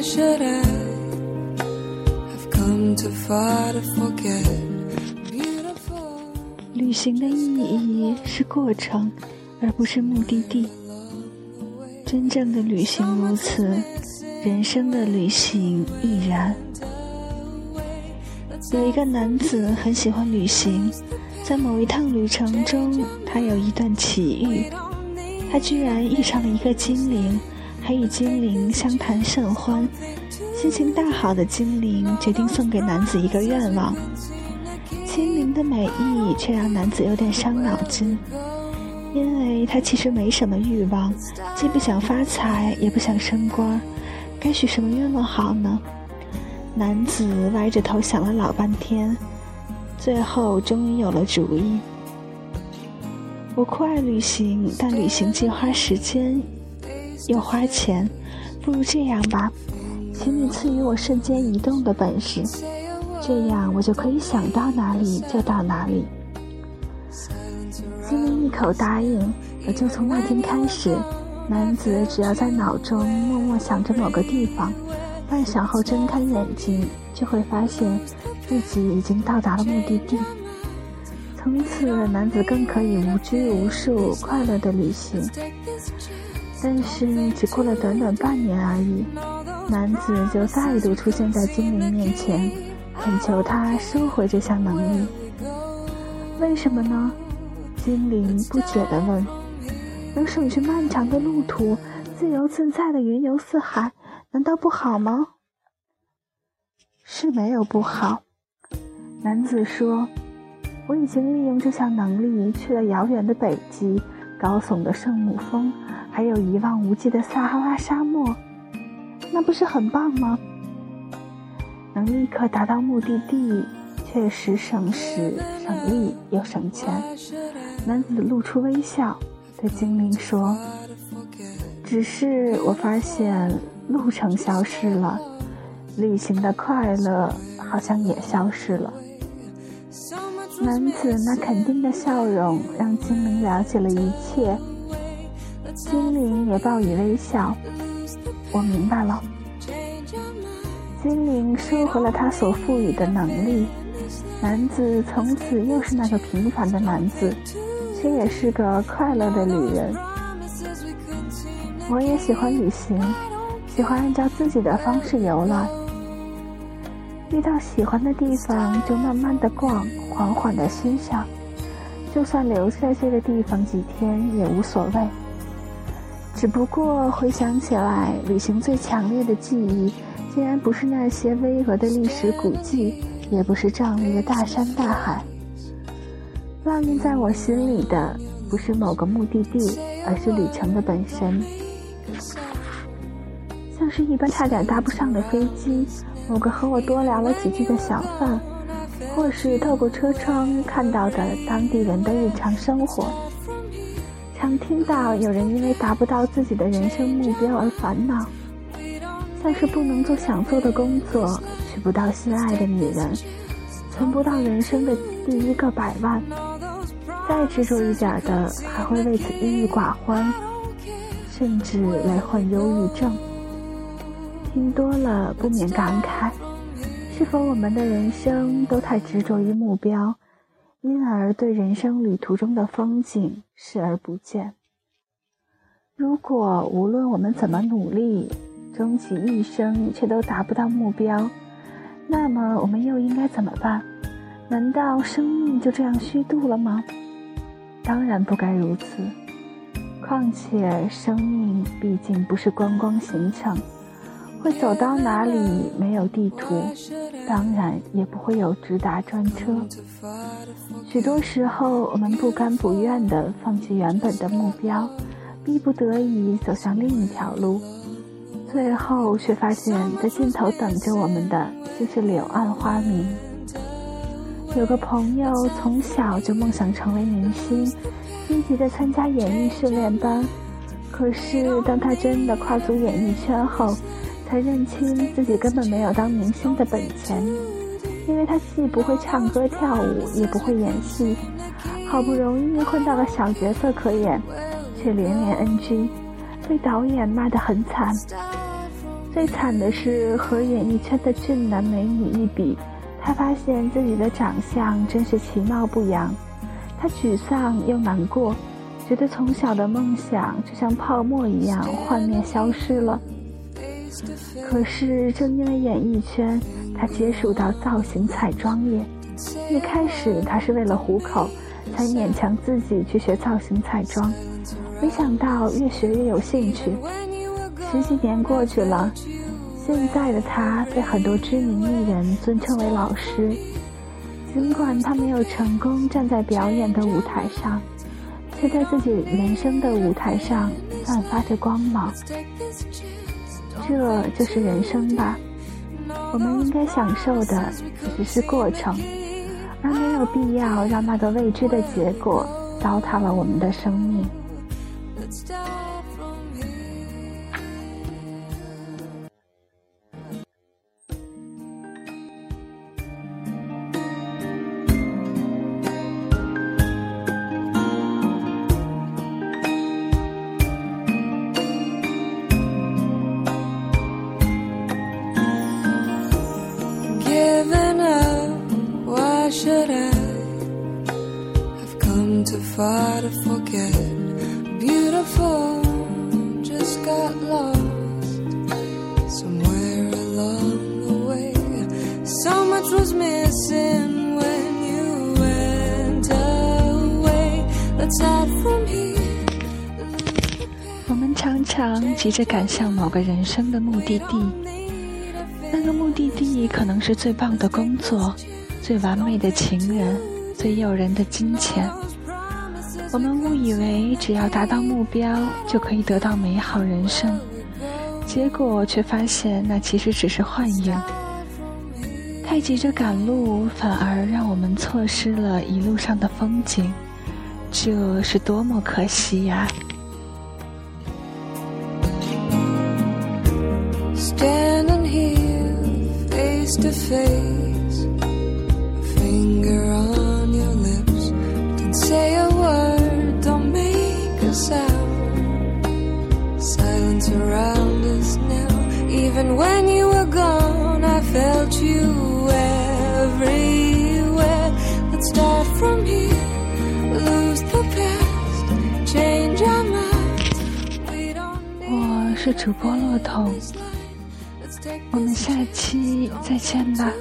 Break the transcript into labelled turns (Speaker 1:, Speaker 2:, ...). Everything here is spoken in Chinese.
Speaker 1: Should I have come too far to forget? Beautiful.
Speaker 2: 旅行的意义是过程，而不是目的地。真正的旅行如此，人生的旅行亦然。有一个男子很喜欢旅行，在某一趟旅程中，他有一段奇遇，他居然遇上了一个精灵，还与精灵相谈甚欢。心情大好的精灵决定送给男子一个愿望，精灵的美意却让男子有点伤脑筋。因为他其实没什么欲望，既不想发财，也不想升官，该许什么愿望好呢？男子歪着头想了老半天，最后终于有了主意。我酷爱旅行，但旅行既花时间又花钱，不如这样吧，请你赐予我瞬间移动的本事，这样我就可以想到哪里就到哪里。精灵一口答应，也就从那天开始，男子只要在脑中默默想着某个地方，半晌后睁开眼睛，就会发现自己已经到达了目的地。从此，男子更可以无拘无束、快乐的旅行。但是，只过了短短半年而已，男子就再度出现在精灵面前，恳求他收回这项能力。为什么呢？精灵不解地问：“能省去漫长的路途，自由自在的云游四海，难道不好吗？”是没有不好。男子说：“我已经利用这项能力去了遥远的北极、高耸的圣母峰，还有一望无际的撒哈拉沙漠，那不是很棒吗？能立刻达到目的地。”确实省时、省力又省钱。男子露出微笑，对精灵说：“只是我发现路程消失了，旅行的快乐好像也消失了。”男子那肯定的笑容让精灵了解了一切。精灵也报以微笑：“我明白了。”精灵收回了他所赋予的能力。男子从此又是那个平凡的男子，却也是个快乐的旅人。我也喜欢旅行，喜欢按照自己的方式游览。遇到喜欢的地方就慢慢的逛，缓缓的欣赏。就算留在这个地方几天也无所谓。只不过回想起来，旅行最强烈的记忆，竟然不是那些巍峨的历史古迹。也不是壮丽的大山大海，烙印在我心里的不是某个目的地，而是旅程的本身。像是一班差点搭不上的飞机，某个和我多聊了几句的小贩，或是透过车窗看到的当地人的日常生活。常听到有人因为达不到自己的人生目标而烦恼，像是不能做想做的工作。娶不到心爱的女人，存不到人生的第一个百万，再执着一点的，还会为此郁郁寡欢，甚至来患忧郁症。听多了不免感慨：是否我们的人生都太执着于目标，因而对人生旅途中的风景视而不见？如果无论我们怎么努力，终其一生却都达不到目标，那么我们又应该怎么办？难道生命就这样虚度了吗？当然不该如此。况且生命毕竟不是观光行程，会走到哪里没有地图，当然也不会有直达专车。许多时候，我们不甘不愿地放弃原本的目标，逼不得已走向另一条路。最后却发现，在尽头等着我们的就是柳暗花明。有个朋友从小就梦想成为明星，积极的参加演艺训练班。可是当他真的跨足演艺圈后，才认清自己根本没有当明星的本钱，因为他既不会唱歌跳舞，也不会演戏，好不容易混到了小角色可演，却连连 NG，被导演骂得很惨。最惨的是和演艺圈的俊男美女一比，他发现自己的长相真是其貌不扬。他沮丧又难过，觉得从小的梦想就像泡沫一样幻灭消失了。可是正因为演艺圈，他接触到造型彩妆业。一开始他是为了糊口，才勉强自己去学造型彩妆。没想到越学越有兴趣。十几年过去了，现在的他被很多知名艺人尊称为老师。尽管他没有成功站在表演的舞台上，却在自己人生的舞台上散发着光芒。这就是人生吧。我们应该享受的只是过程，而没有必要让那个未知的结果糟蹋了我们的生命。
Speaker 1: But forget. Beautiful just got love somewhere along the way. So much was missing when you went away. Let's start from here.
Speaker 2: 我们常常急着赶向某个人生的目的地，那个目的地可能是最棒的工作、最完美的情人、最诱人的金钱。我们误以为只要达到目标就可以得到美好人生，结果却发现那其实只是幻影。太急着赶路，反而让我们错失了一路上的风景，这是多么可惜呀
Speaker 1: ！Standing here face to face,
Speaker 2: 主播骆童，我们下期再见吧。